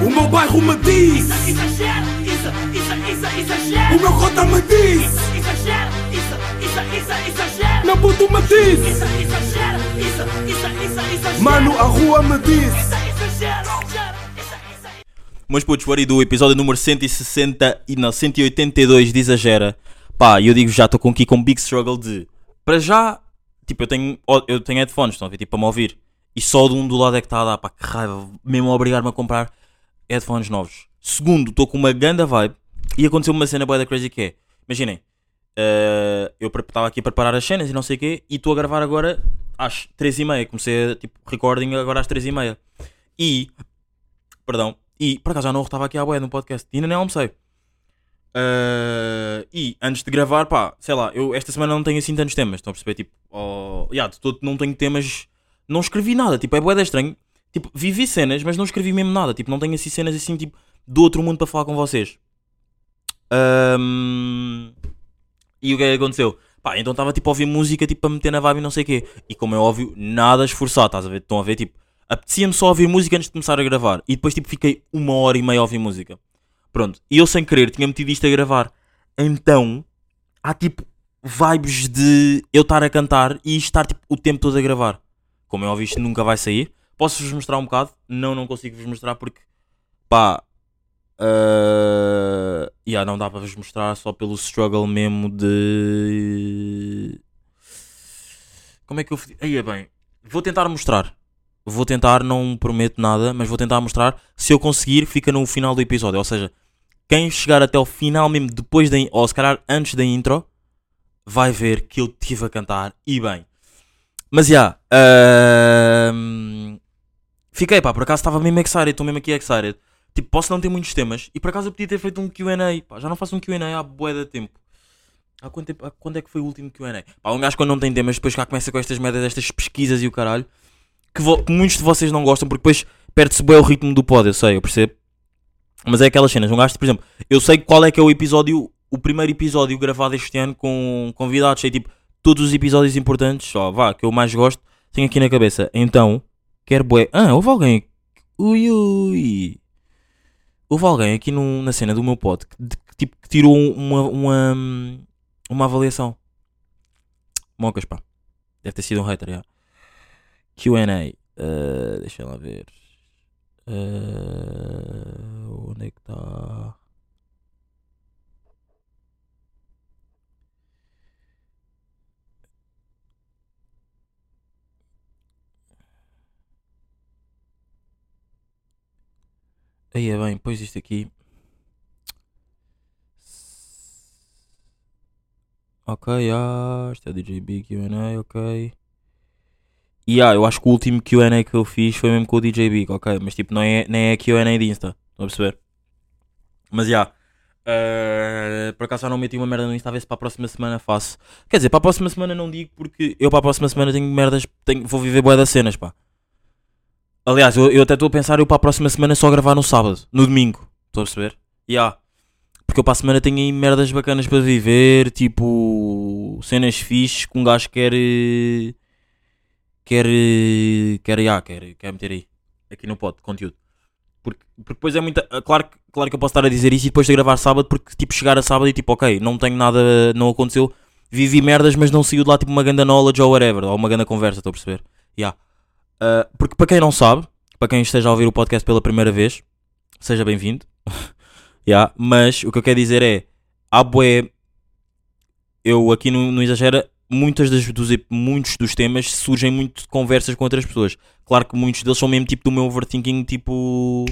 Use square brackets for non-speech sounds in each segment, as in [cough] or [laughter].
O meu bairro me diz Exagero, isso, isso, isso, exagero. O meu cota me diz Exagero, isso, isso, isso, exagero. Meu puto me diz Isso, exagero, isso, isso, isso, exagero. Mano, a rua me diz Isso, exagero, exagero, isso, isso. Meus putos, what do? Episódio número 160 e não, 182 de Exagera. Pá, eu digo já, estou com aqui com um big struggle de. Para já, tipo, eu tenho, eu tenho headphones, estão a ver? Tipo, para me ouvir. E só de um do lado é que está a dar, pá, que raiva. Mesmo a obrigar-me a comprar headphones novos. Segundo, estou com uma ganda vibe e aconteceu uma cena boa da crazy que é. Imaginem, eh, eu estava aqui a preparar as cenas e não sei o quê, e estou a gravar agora às 3h30. Comecei a, tipo, recording agora às 3h30. E, perdão, e por acaso já não estava aqui à boia no podcast, e ainda nem almocei. Eh, e antes de gravar, pá, sei lá, eu esta semana não tenho assim tantos temas, estão a perceber? Tipo, oh, yeah, de todo não tenho temas, não escrevi nada, tipo, é boeda estranho. Tipo, vivi cenas, mas não escrevi mesmo nada, tipo, não tenho assim cenas assim, tipo, do outro mundo para falar com vocês. Ahm, e o que é que aconteceu? Pá, então estava tipo a ouvir música tipo para meter na vibe e não sei o quê. E como é óbvio, nada esforçado, estás a ver? Estão a ver? Tipo, apetecia-me só ouvir música antes de começar a gravar. E depois tipo fiquei uma hora e meia a ouvir música. Pronto. E eu sem querer tinha metido isto a gravar. Então, há tipo vibes de eu estar a cantar e estar tipo o tempo todo a gravar. Como é óbvio, isto nunca vai sair. Posso-vos mostrar um bocado? Não, não consigo vos mostrar porque pá. Uh, yeah, não dá para vos mostrar só pelo struggle mesmo de. Como é que eu. Aí é bem. Vou tentar mostrar. Vou tentar, não prometo nada, mas vou tentar mostrar. Se eu conseguir, fica no final do episódio. Ou seja, quem chegar até o final mesmo depois da. Ou se calhar antes da intro, vai ver que eu estive a cantar e bem. Mas já. ahm, fiquei pá, por acaso estava mesmo excited, estou mesmo aqui excited. Tipo, posso não ter muitos temas e por acaso eu podia ter feito um QA. Pá, já não faço um QA há bué de tempo. Há quanto, tempo, há quando é que foi o último QA? Pá, um gajo quando não tem temas, depois cá começa com estas merdas, estas pesquisas e o caralho. Que, que muitos de vocês não gostam porque depois perde-se bem o ritmo do pod, eu sei, eu percebo. Mas é aquelas cenas, um gajo, por exemplo, eu sei qual é que é o episódio, o primeiro episódio gravado este ano com convidados, sei tipo, todos os episódios importantes, ó, vá, que eu mais gosto, tenho aqui na cabeça. Então, quero bué. Ah, houve alguém. Ui ui. Houve alguém aqui no- na cena do meu pod que, de- que, tipo, que tirou um- uma, uma, uma avaliação. Mocas, pá. Deve ter sido um hater, já. QA. Uh, deixa lá ver. Uh, onde é que está? Aí é bem, pois isto aqui. Ok, ah, isto é DJB QA, ok. E ah, eu acho que o último QA que eu fiz foi mesmo com o DJ Big, ok? Mas tipo, não é, nem é QA de Insta, estão a perceber? Mas já, eh, por acaso já não meti uma merda no Insta, a ver se para a próxima semana faço. Quer dizer, para a próxima semana não digo porque eu para a próxima semana tenho merdas, tenho, vou viver boa das cenas, pá. Aliás, eu, eu até estou a pensar eu para a próxima semana só gravar no sábado, no domingo, estão a perceber? Já. Porque eu para a semana tenho aí merdas bacanas para viver, tipo cenas fixes que um gajo quer. eh, Quer. eh, Quer, já, quer, quer meter aí. Aqui no pod, conteúdo. Porque, porque depois é muita. Claro, que- claro que eu posso estar a dizer isso e depois de gravar sábado, porque tipo chegar a sábado e tipo, ok, não tenho nada, não aconteceu, vivi merdas, mas não saiu de lá tipo uma ganda knowledge ou whatever, ou uma ganda conversa, estou a perceber? Já. Ah, porque para quem não sabe, para quem esteja a ouvir o podcast pela primeira vez, seja bem-vindo. [laughs] Ya, mas o que eu quero dizer é, há bué, eu aqui no, no Exagera, muitas das, dos, muitos dos temas surgem muito de conversas com outras pessoas. Claro que muitos deles são mesmo tipo do meu overthinking, tipo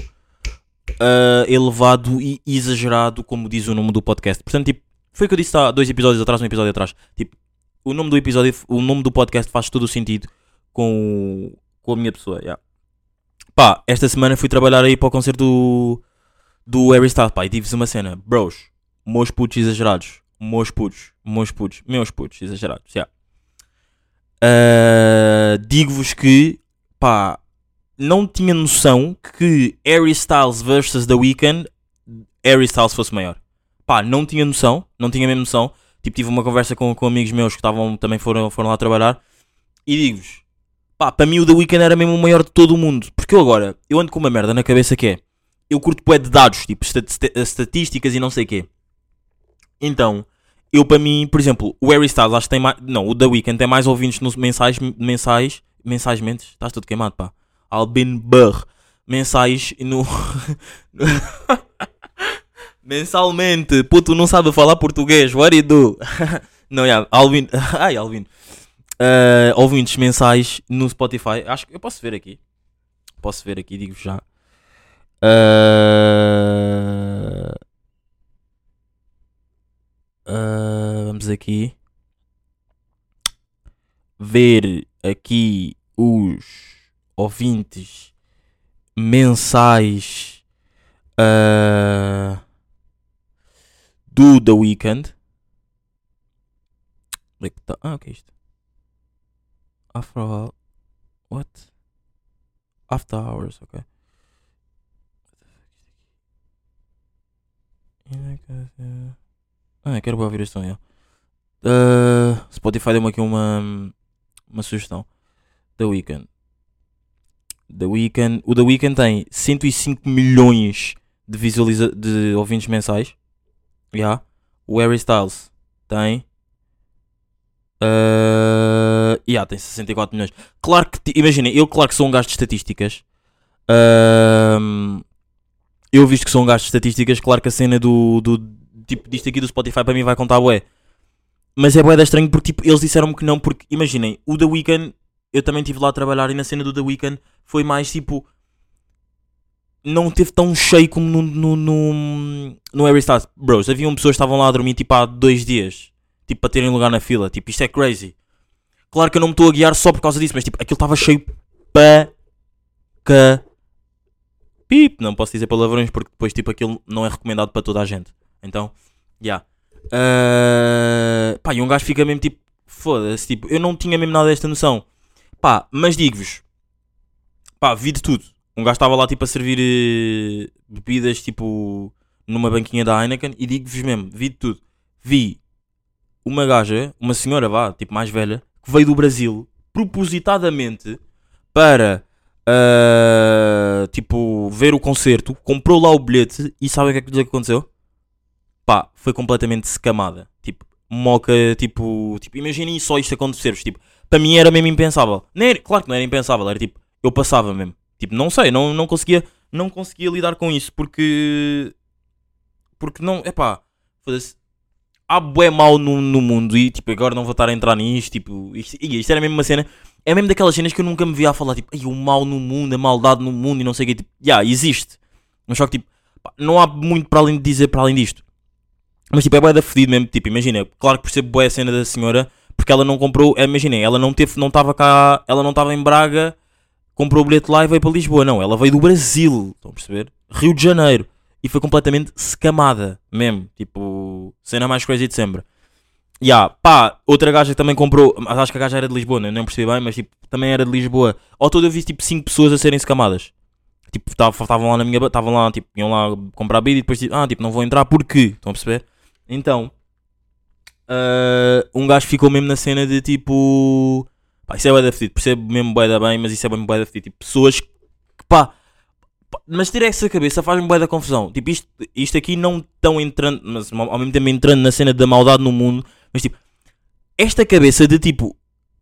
ah, elevado e exagerado, como diz o nome do podcast. Portanto, tipo, foi o que eu disse há dois episódios atrás, um episódio atrás. Tipo, o nome do episódio, o nome do podcast faz todo o sentido com, com a minha pessoa. ya. Pá, esta semana fui trabalhar aí para o concerto do, do Harry Styles, pá, e tive-vos uma cena, bros, meus putos exagerados, meus putos, meus putos, meus putos exagerados, já. Ah, Digo-vos que, pá, não tinha noção que Harry Styles versus The Weeknd, Harry Styles fosse maior. Pá, não tinha noção, não tinha mesmo noção. Tipo, tive uma conversa com, com amigos meus que estavam, também foram, foram lá trabalhar. E digo-vos, pá, para mim o The Weeknd era mesmo o maior de todo o mundo. Porque eu agora, eu ando com uma merda na cabeça que é, eu curto bué de dados, tipo estat- esta- estatísticas e não sei o quê. Então, eu para mim, por exemplo, o Harry Styles acho que tem mais. Não, o The Weeknd tem mais ouvintes nos mensais, mensais, mensagement. Estás tudo queimado, pá. Albin Burr. Mensais no. [laughs] [laughs] Mensalmente. Puto, não sabe falar português. What do? [laughs] não, yeah, Alvin. Ai, Alvin. Uh, ouvintes mensais no Spotify. Acho que eu posso ver aqui. Posso ver aqui, digo já. Uh, uh, vamos aqui ver aqui os ouvintes mensais uh, do The Weeknd. Onde é que tá? Ah, o que é isto? After all, what? After hours, ok. Ah, quero ouvir este som. Uh, Spotify deu-me aqui uma, uma sugestão. The Weeknd. The Weeknd. O The Weeknd tem 105 milhões de, visualiza de ouvintes mensais. Yeah. O Harry Styles tem. Uh, yeah, tem 64 milhões. Claro que, imaginem, eu claro que sou um gajo de estatísticas. Ahm, eu visto que sou um gajo de estatísticas, claro que a cena do, do tipo disto aqui do Spotify para mim vai contar bué. Mas é bué da estranho porque tipo, eles disseram-me que não, porque imaginem, o The Weeknd, eu também estive lá a trabalhar e na cena do The Weeknd foi mais tipo. Não teve tão cheio como no, no, no, no Harry Styles. Bros, haviam pessoas que estavam lá a dormir tipo há dois dias. Tipo, para terem lugar na fila. Tipo, isto é crazy. Claro que eu não me estou a guiar só por causa disso, mas tipo, aquilo estava cheio para ca pip, não posso dizer palavrões porque depois tipo aquilo não é recomendado para toda a gente. Então, já. Yeah. pá, e um gajo fica mesmo tipo, foda-se, tipo, eu não tinha mesmo nada desta noção. Pá, mas digo-vos, pá, vi de tudo. Um gajo estava lá tipo a servir eh, bebidas tipo numa banquinha da Heineken e digo-vos mesmo, vi de tudo. Vi uma gaja, uma senhora vá, tipo mais velha, que veio do Brasil propositadamente para ah, tipo ver o concerto, comprou lá o bilhete e sabe o que é que aconteceu? Pá, foi completamente secamada. Tipo, moca, tipo, tipo imaginem só isto acontecer-vos. Tipo, para mim era mesmo impensável. Não era, claro que não era impensável, era tipo, eu passava mesmo. Tipo, não sei, não, não conseguia, não conseguia lidar com isso porque porque não, é pá, foda-se. Há bué mal no, no mundo e tipo, agora não vou estar a entrar nisto, tipo, isto, isto era mesmo uma cena, é mesmo daquelas cenas que eu nunca me via a falar, tipo, o mal no mundo, a maldade no mundo e não sei o que, tipo, já, existe. Mas só que tipo, pá, não há muito para além de dizer para além disto. Mas tipo, é bué da fedido mesmo, tipo, imagina, claro que percebo bué a cena da senhora, porque ela não comprou, é, imaginem, ela não teve, não estava cá, ela não estava em Braga, comprou o bilhete lá e veio para Lisboa, não, ela veio do Brasil, estão a perceber? Rio de Janeiro. E foi completamente secamada, mesmo, tipo, cena mais crazy de sempre. Ya, pá, outra gaja que também comprou, mas acho que a gaja era de Lisboa, né? não percebi bem, mas tipo, também era de Lisboa. Ao todo eu vi tipo 5 pessoas a serem secamadas. Tipo, estavam lá na minha, estavam lá, tipo, iam lá comprar bebida e depois tipo, ah, tipo, não vou entrar porque, estão a perceber? Então, ah, um gajo ficou mesmo na cena de tipo, pá, isso é bué da percebo mesmo bué da bem, mas isso é mesmo bué da tipo, pessoas que, pá, mas ter essa cabeça faz-me bué da confusão, tipo, isto, isto aqui não tão entrando, mas ao mesmo tempo entrando na cena da maldade no mundo, mas tipo, esta cabeça de tipo,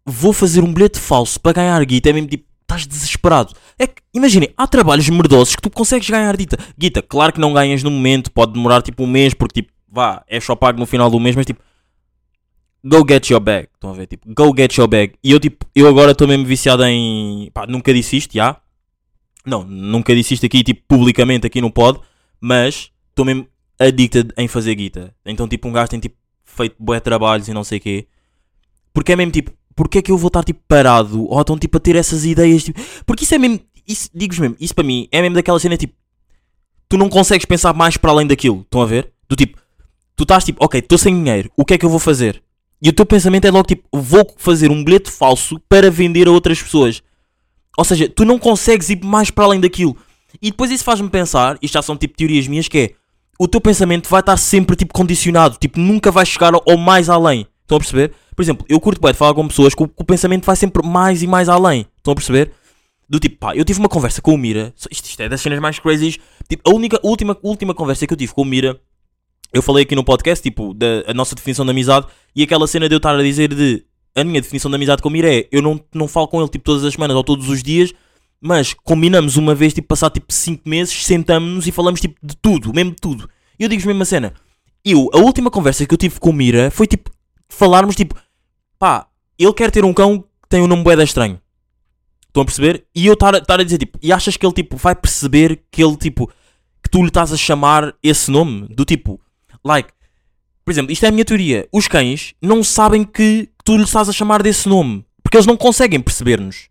vou fazer um bilhete falso para ganhar guita, é mesmo tipo, estás desesperado. É que, imaginem, há trabalhos merdosos que tu consegues ganhar guita. Guita, claro que não ganhas no momento, pode demorar tipo um mês, porque tipo, vá, é só pago no final do mês, mas tipo, go get your bag. Estão a ver? Tipo, go get your bag. E eu tipo, eu agora estou mesmo viciado em, pá, nunca disse isto, já. Não, nunca disse isto aqui, tipo, publicamente aqui no pod, mas estou mesmo addicted em fazer guita. Então tipo, um gajo tem tipo, feito bué trabalhos e não sei o quê. Porque é mesmo tipo, porque é que eu vou estar tipo parado? Ou estão tipo a ter essas ideias? Tipo, porque isso é mesmo, isso, digo-vos mesmo, isso para mim é mesmo daquela cena tipo, tu não consegues pensar mais para além daquilo, estão a ver? Do tipo, tu estás tipo, ok, estou sem dinheiro, o que é que eu vou fazer? E o teu pensamento é logo tipo, vou fazer um bilhete falso para vender a outras pessoas. Ou seja, tu não consegues ir mais para além daquilo. E depois isso faz-me pensar, isto já são tipo teorias minhas, que é o teu pensamento vai estar sempre tipo condicionado, tipo, nunca vai chegar ao, mais além. Estão a perceber? Por exemplo, eu curto bem de falar com pessoas que o, que o pensamento vai sempre mais e mais além. Estão a perceber? Do tipo, pá, eu tive uma conversa com o Mira, isto, isto é das cenas mais crazy, Tipo, a única, última, última conversa que eu tive com o Mira, eu falei aqui no podcast, tipo, da nossa definição de amizade, e aquela cena de eu estar a dizer de. A minha definição de amizade com o Mira é: eu não, não falo com ele tipo todas as semanas ou todos os dias, mas combinamos uma vez, tipo, passar tipo 5 meses, sentamos-nos e falamos tipo de tudo, mesmo de tudo. E eu digo-vos mesmo a cena. Eu, a última conversa que eu tive com o Mira foi tipo, falarmos tipo, pá, ele quer ter um cão que tem um nome boeda estranho. Estão a perceber? E eu estar a dizer tipo, e achas que ele tipo vai perceber que ele tipo, que tu lhe estás a chamar esse nome? Do tipo, like, por exemplo, isto é a minha teoria. Os cães não sabem que tu lhe estás a chamar desse nome. Porque eles não conseguem perceber-nos.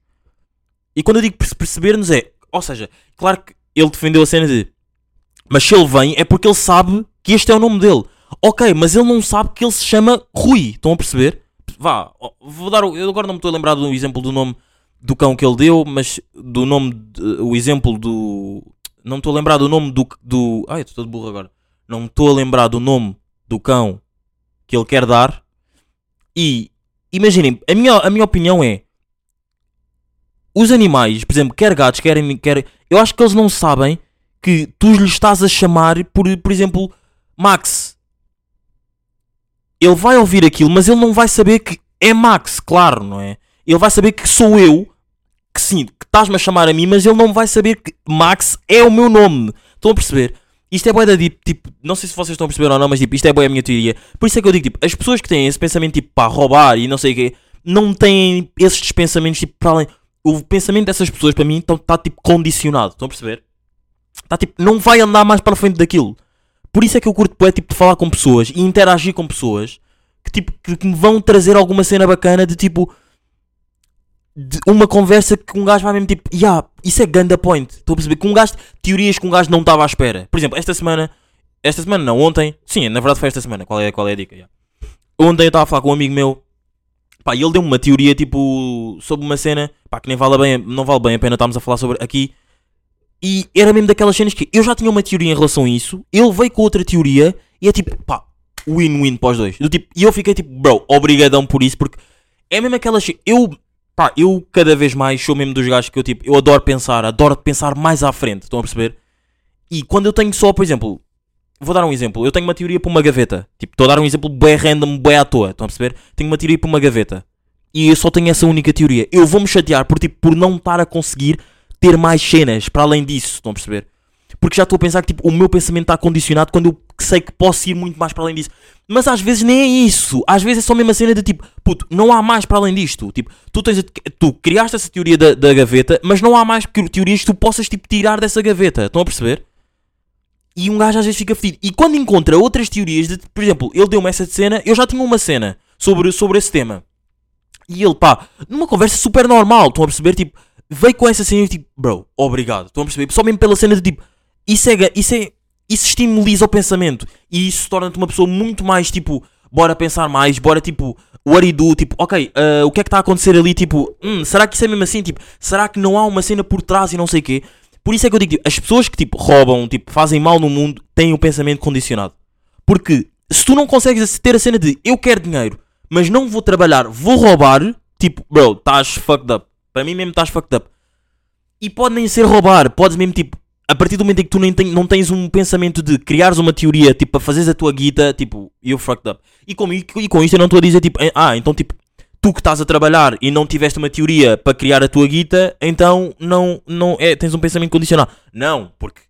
E quando eu digo perce- perceber-nos é, ou seja, claro que ele defendeu a cena de, mas se ele vem é porque ele sabe que este é o nome dele. Ok, mas ele não sabe que ele se chama Rui. Estão a perceber? Vá, vou dar. Eu agora não me estou a lembrar do exemplo do nome do cão que ele deu, mas do nome. de- o exemplo do. Não me estou a lembrar do nome do. do ai, estou todo burro agora. Não me estou a lembrar do nome do cão que ele quer dar. E imaginem, a minha, a minha opinião é. Os animais, por exemplo, quer gatos, querem. Quer, eu acho que eles não sabem que tu lhes estás a chamar por, por exemplo, Max. Ele vai ouvir aquilo, mas ele não vai saber que é Max, claro, não é? Ele vai saber que sou eu, que sim, que estás-me a chamar a mim, mas ele não vai saber que Max é o meu nome. Estão a perceber? Isto é boa da tipo, tipo, não sei se vocês estão a perceber ou não, mas tipo, isto é boa a minha teoria. Por isso é que eu digo, tipo, as pessoas que têm esse pensamento tipo, para roubar e não sei o quê, não têm esses pensamentos tipo para além. O pensamento dessas pessoas para mim está tipo condicionado, estão a perceber? Está tipo, não vai andar mais para frente daquilo. Por isso é que eu curto bué, tipo de falar com pessoas e interagir com pessoas que tipo que, que me vão trazer alguma cena bacana de tipo de uma conversa que um gajo vai mesmo tipo, yeah, isso é ganda point. Estou a perceber que um gajo, teorias que um gajo não estava à espera. Por exemplo, esta semana, esta semana não, ontem, sim, na verdade foi esta semana. Qual é, qual é a dica? Yeah. Ontem eu estava a falar com um amigo meu, pá, e ele deu-me uma teoria tipo sobre uma cena, pá, que nem vale bem, não vale bem a pena estarmos a falar sobre aqui. E era mesmo daquelas cenas que eu já tinha uma teoria em relação a isso, ele veio com outra teoria e é tipo, pá, win-win para os dois. Do tipo, e eu fiquei tipo, bro, obrigadão por isso, porque é mesmo aquelas. Eu, pá, eu cada vez mais sou mesmo dos gajos que eu tipo, eu adoro pensar, adoro pensar mais à frente, estão a perceber? E quando eu tenho só, por exemplo, vou dar um exemplo, eu tenho uma teoria para uma gaveta, tipo, estou a dar um exemplo bem random, bem à toa, estão a perceber? Tenho uma teoria para uma gaveta e eu só tenho essa única teoria. Eu vou-me chatear por tipo, por não estar a conseguir ter mais cenas para além disso, estão a perceber? Porque já estou a pensar que tipo, o meu pensamento está condicionado quando eu sei que posso ir muito mais para além disso. Mas às vezes nem é isso. Às vezes é só mesmo a cena de tipo, puto, não há mais para além disto. Tipo, tu, tens tu criaste essa teoria da, da gaveta, mas não há mais teorias que tu possas tipo, tirar dessa gaveta. Estão a perceber? E um gajo às vezes fica fedido. E quando encontra outras teorias, de, por exemplo, ele deu-me essa cena, eu já tinha uma cena sobre, sobre esse tema. E ele, pá, numa conversa super normal, estão a perceber? Tipo, veio com essa cena e tipo, bro, obrigado. Estão a perceber? Só mesmo pela cena de tipo, isso é, isso é, isso estimulisa o pensamento e isso torna-te uma pessoa muito mais tipo, bora pensar mais, bora tipo, what do do? Tipo, ok, ah, o que é que está a acontecer ali? Tipo, hum, será que isso é mesmo assim? Tipo, será que não há uma cena por trás e não sei o quê? Por isso é que eu digo, tipo, as pessoas que tipo roubam, tipo, fazem mal no mundo, têm o pensamento condicionado. Porque se tu não consegues ter a cena de eu quero dinheiro, mas não vou trabalhar, vou roubar, tipo, bro, estás fucked up. Para mim mesmo estás fucked up. E pode nem ser roubar, podes mesmo tipo, a partir do momento em que tu nem ten- não tens um pensamento de criares uma teoria, tipo, para fazeres a tua guita, tipo, you fucked up. E com, e, e com isto eu não estou a dizer tipo, ah, então tipo, tu que estás a trabalhar e não tiveste uma teoria para criar a tua guita, então não, não é, tens um pensamento condicional. Não, porque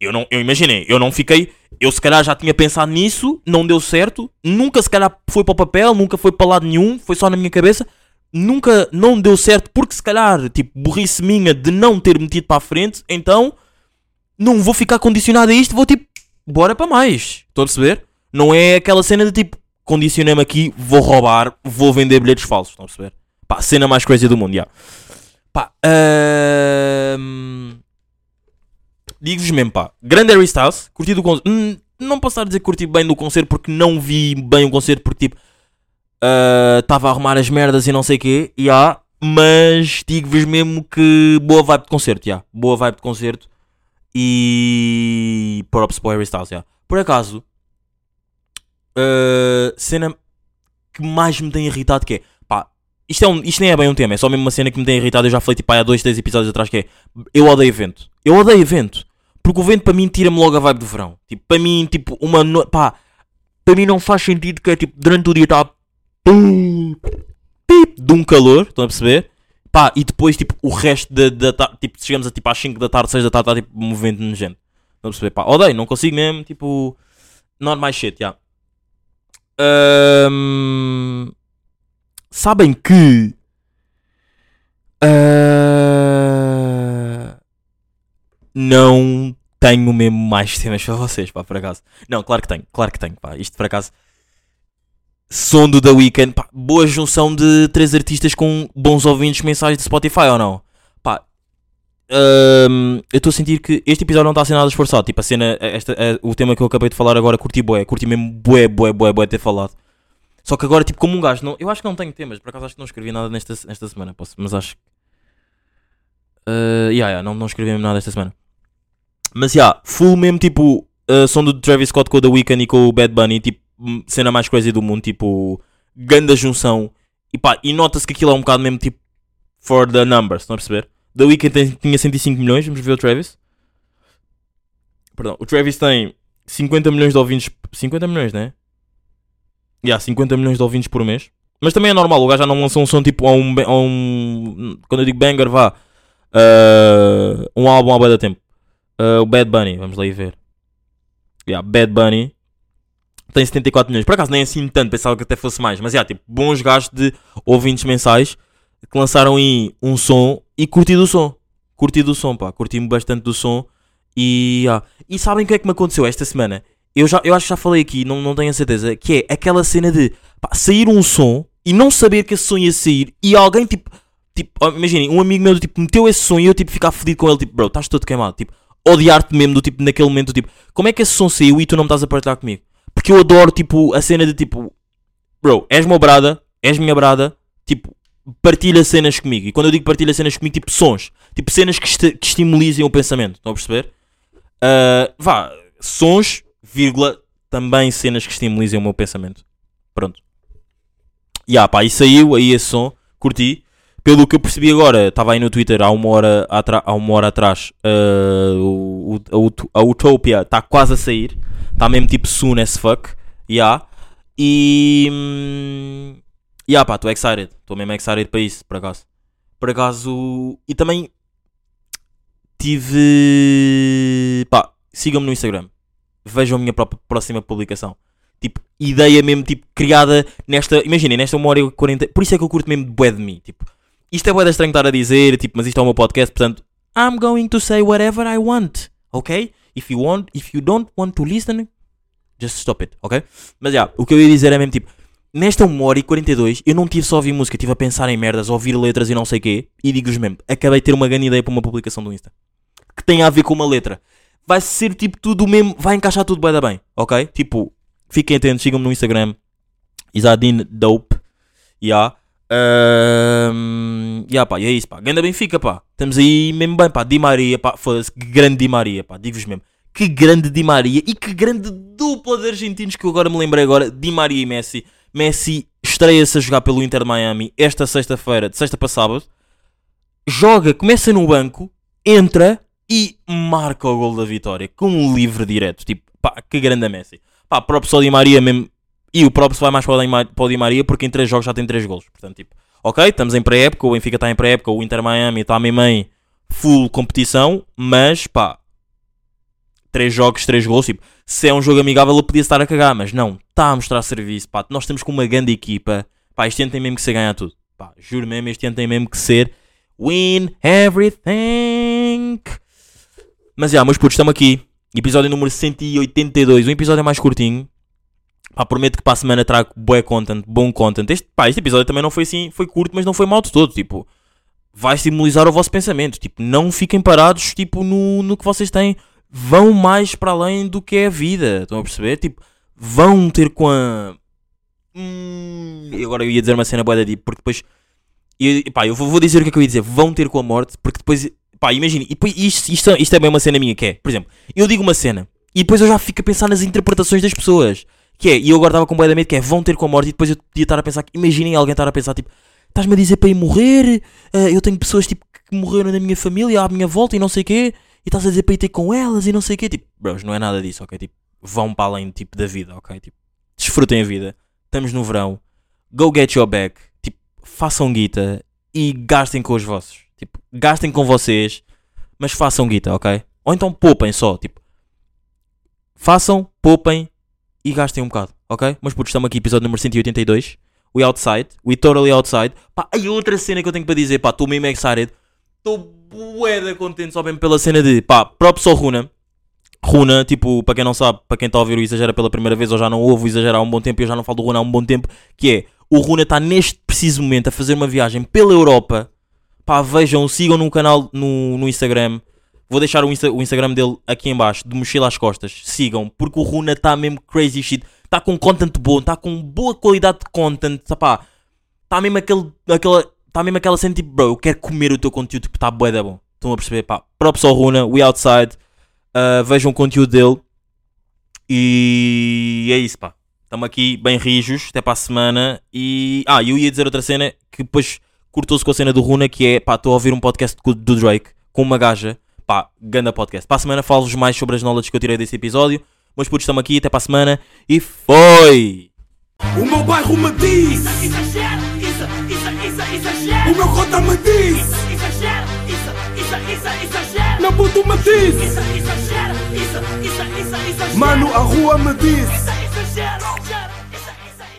eu não, eu imaginei, eu não fiquei, eu se calhar já tinha pensado nisso, não deu certo, nunca se calhar foi para o papel, nunca foi para lado nenhum, foi só na minha cabeça, nunca não deu certo porque se calhar, tipo, burrice minha de não ter metido para a frente, então não vou ficar condicionado a isto, vou tipo, bora para mais. Estão a perceber? Não é aquela cena de tipo, condicionei-me aqui, vou roubar, vou vender bilhetes falsos. Estão a perceber? Pá, cena mais crazy do mundo, já. Pá, ahm, digo-vos mesmo, pá, grande Harry Styles, curti do concerto. Hum, não posso estar a dizer que curti bem do concerto porque não vi bem o concerto porque tipo, estava a arrumar as merdas e não sei o quê, já. Mas digo-vos mesmo que boa vibe de concerto, já. Boa vibe de concerto. E. Props para o Harry Styles, já. Por acaso, uh, cena que mais me tem irritado que é. Pá, isto, é um, isto nem é bem um tema, é só mesmo uma cena que me tem irritado. Eu já falei tipo há dois, três episódios atrás que é. Eu odeio evento. Eu odeio evento. Porque o vento para mim tira-me logo a vibe do verão. Tipo, para mim, tipo, uma noite. Pá, para mim não faz sentido que é tipo, durante o dia está. De um calor, estão a perceber? Pá, e depois, tipo, o resto da, tarde. Tipo, chegamos a tipo às 5 da tarde, 6 da tarde, está tipo um nojento. Estão a perceber? Pá, odeio, não consigo mesmo, tipo. Not my shit, já. Ahm, sabem que. ah, não tenho mesmo mais temas para vocês, pá, por acaso. Não, claro que tenho, claro que tenho, pá. Isto por acaso. Som do The Weeknd, pá, boa junção de três artistas com bons ouvintes mensais de Spotify ou não? Pá, hum, eu estou a sentir que este episódio não está a ser nada esforçado. Tipo, a cena, esta, a- o tema que eu acabei de falar agora, curti bué, curti mesmo bué, bué, bué, bué ter falado. Só que agora, tipo, como um gajo, não, eu acho que não tenho temas, por acaso acho que não escrevi nada nesta, nesta semana, posso, mas acho que. Uh, yeah, yeah, não, não escrevi mesmo nada esta semana. Mas já, yeah, full mesmo tipo uh, som do Travis Scott com o The Weeknd e com o Bad Bunny, tipo, cena mais crazy do mundo, tipo, ganda junção. E pá, e nota-se que aquilo é um bocado mesmo tipo for the numbers, estão a perceber? The Weeknd tem- tinha 105 milhões, vamos ver o Travis. Perdão, o Travis tem 50 milhões de ouvintes. 50 milhões, né? Yeah, 50 milhões de ouvintes por mês. Mas também é normal, o gajo já não lançou um som tipo a um. a um quando eu digo banger, vá. uh, um álbum há bué da tempo. Uh, o Bad Bunny, vamos lá ir ver. Yeah, Bad Bunny tem 74 milhões. Por acaso nem é assim tanto, pensava que até fosse mais. Mas yeah, tipo, bons gastos de ouvintes mensais que lançaram aí um som e curti do som. Curti do som, pá. Curti-me bastante do som. E, yeah. e sabem o que é que me aconteceu esta semana? Eu, já, eu acho que já falei aqui, não, não tenho a certeza. Que é aquela cena de pá, sair um som e não saber que esse som ia sair e alguém tipo. Tipo, imaginem, um amigo meu tipo, meteu esse som e eu tipo ficar fedido com ele, tipo, bro, estás todo queimado, tipo, odiar-te mesmo do tipo naquele momento, tipo, como é que esse som saiu e tu não me estás a partilhar comigo? Porque eu adoro tipo a cena de tipo, bro, és meu brada, és minha brada, tipo, partilha cenas comigo. E quando eu digo partilha cenas comigo, tipo sons, tipo cenas que, esti- que estimulizem o pensamento, estão a perceber? Ah, vá, sons, vírgula, também cenas que estimulizem o meu pensamento. Pronto. E ah, pá, e saiu aí esse som, curti. Pelo que eu percebi agora, estava aí no Twitter há uma hora, há uma hora atrás, ah, o, o- a Utopia está quase a sair. Está mesmo tipo soon as fuck. Yeah. E. hum, Yeah, pá, estou excited. Estou mesmo excited para isso, por acaso. Por acaso. E também. Tive. Pá, sigam-me no Instagram. Vejam a minha própria próxima publicação. Tipo, ideia mesmo, tipo, criada nesta. Imaginem, nesta 1 hora e 40. Por isso é que eu curto mesmo bué de mim. Tipo, isto é bué da estranho estar a dizer, tipo, mas isto é o meu podcast, portanto. I'm going to say whatever I want, ok? If you want, if you don't want to listen, just stop it, ok? Mas já, o que eu ia dizer é mesmo tipo, nesta 1 hora e 42, eu não tive só a ouvir música, estive a pensar em merdas, a ouvir letras e não sei o quê, e digo-vos mesmo, acabei de ter uma grande ideia para uma publicação do Insta que tem a ver com uma letra. Vai ser tipo tudo mesmo, vai encaixar tudo bem da bem, ok? Tipo, fiquem atentos, sigam-me no Instagram, Isadine Dope, yeah. Um, yeah, pá, e é isso, pá. Ganda Benfica, pá. Estamos aí mesmo bem, pá. Di Maria, pá. Foda-se, que grande Di Maria, pá. Digo-vos mesmo. Que grande Di Maria e que grande dupla de argentinos que eu agora me lembrei agora. Di Maria e Messi. Messi estreia-se a jogar pelo Inter de Miami esta sexta-feira, de sexta para sábado. Joga, começa no banco, entra e marca o gol da vitória com um livre direto. Tipo, pá, que grande Messi. Pá, próprio só Di Maria mesmo. E o próprio vai mais para o Di Maria porque em 3 jogos já tem 3 golos. Portanto, tipo, ok, estamos em pré-época, o Benfica está em pré-época, o Inter Miami está mesmo em full competição, mas pá, 3 jogos, 3 golos. Tipo, se é um jogo amigável, ele podia estar a cagar, mas não, está a mostrar serviço. Pá, nós temos com uma grande equipa. Pá, este ano tem mesmo que ser ganhar tudo. Pá, juro mesmo, este ano tem mesmo que ser win everything. Mas já, meus putos, estamos aqui. Episódio número 182. Um episódio mais curtinho. Pá, prometo que para a semana trago bué content, bom content. Este, pá, este episódio também não foi assim, foi curto, mas não foi mal de todo. Tipo, vai estimular o vosso pensamento. Tipo, não fiquem parados tipo, no, no que vocês têm. Vão mais para além do que é a vida. Estão a perceber? Tipo, vão ter com a. Hum, agora eu ia dizer uma cena boa deep, porque depois. E, pá, eu vou, vou dizer o que é que eu ia dizer. Vão ter com a morte, porque depois. Pá, imagine. E depois, isto, isto, isto é bem uma cena minha que é. Por exemplo, eu digo uma cena e depois eu já fico a pensar nas interpretações das pessoas. Que é, e eu agora estava com boa da medo, que é vão ter com a morte, e depois eu podia estar a pensar, imaginem alguém estar a pensar, tipo, estás-me a dizer para ir morrer, Ah, eu tenho pessoas tipo, que morreram na minha família, à minha volta e não sei o quê, e estás a dizer para ir ter com elas e não sei o quê. Tipo, bros, não é nada disso, ok? Tipo, vão para além tipo, da vida, ok? Tipo, desfrutem a vida. Estamos no verão. Go get your bag. Tipo, façam guita e gastem com os vossos. Tipo, gastem com vocês, mas façam guita, ok? Ou então poupem só, tipo, façam, poupem e gastem um bocado, ok? Mas putos, estamos aqui, episódio número 182. We outside, we totally outside. Pá, aí outra cena que eu tenho para dizer, pá, estou mesmo excited. Estou bué contente só mesmo pela cena de, pá, props ao Runa. Runa, tipo, para quem não sabe, para quem está a ouvir o Exagera pela primeira vez ou já não ouve o Exagera há um bom tempo e eu já não falo do Runa há um bom tempo, que é, o Runa está neste preciso momento a fazer uma viagem pela Europa. Pá, vejam, sigam no canal no, no Instagram. Vou deixar o, Insta- o Instagram dele aqui em baixo, de mochila às costas. Sigam, porque o Runa está mesmo crazy shit. Está com content bom, está com boa qualidade de content. Tá, está mesmo aquele, aquela, tá mesmo aquela cena tipo, bro, eu quero comer o teu conteúdo, porque está bué da bom. Estão a perceber, pá. Props ao Runa, we outside. Uh, vejam o conteúdo dele. E é isso, pá. Estamos aqui bem rijos, até para a semana. E. Ah, eu ia dizer outra cena que depois cortou-se com a cena do Runa, que é, pá, estou a ouvir um podcast do Drake com uma gaja. Pá, ganda podcast. Para a semana falo-vos mais sobre as knowledge que eu tirei desse episódio. Mas putos, estamos aqui, até para a semana. E foi! O meu bairro me diz, Exagero, isso, isso, isso, exagero. o meu cota me diz, Exagero, isso, isso, isso, exagero. meu puto me diz, Isso, exagero, isso, isso, isso, exagero. mano, a rua me diz. Isso, exagero.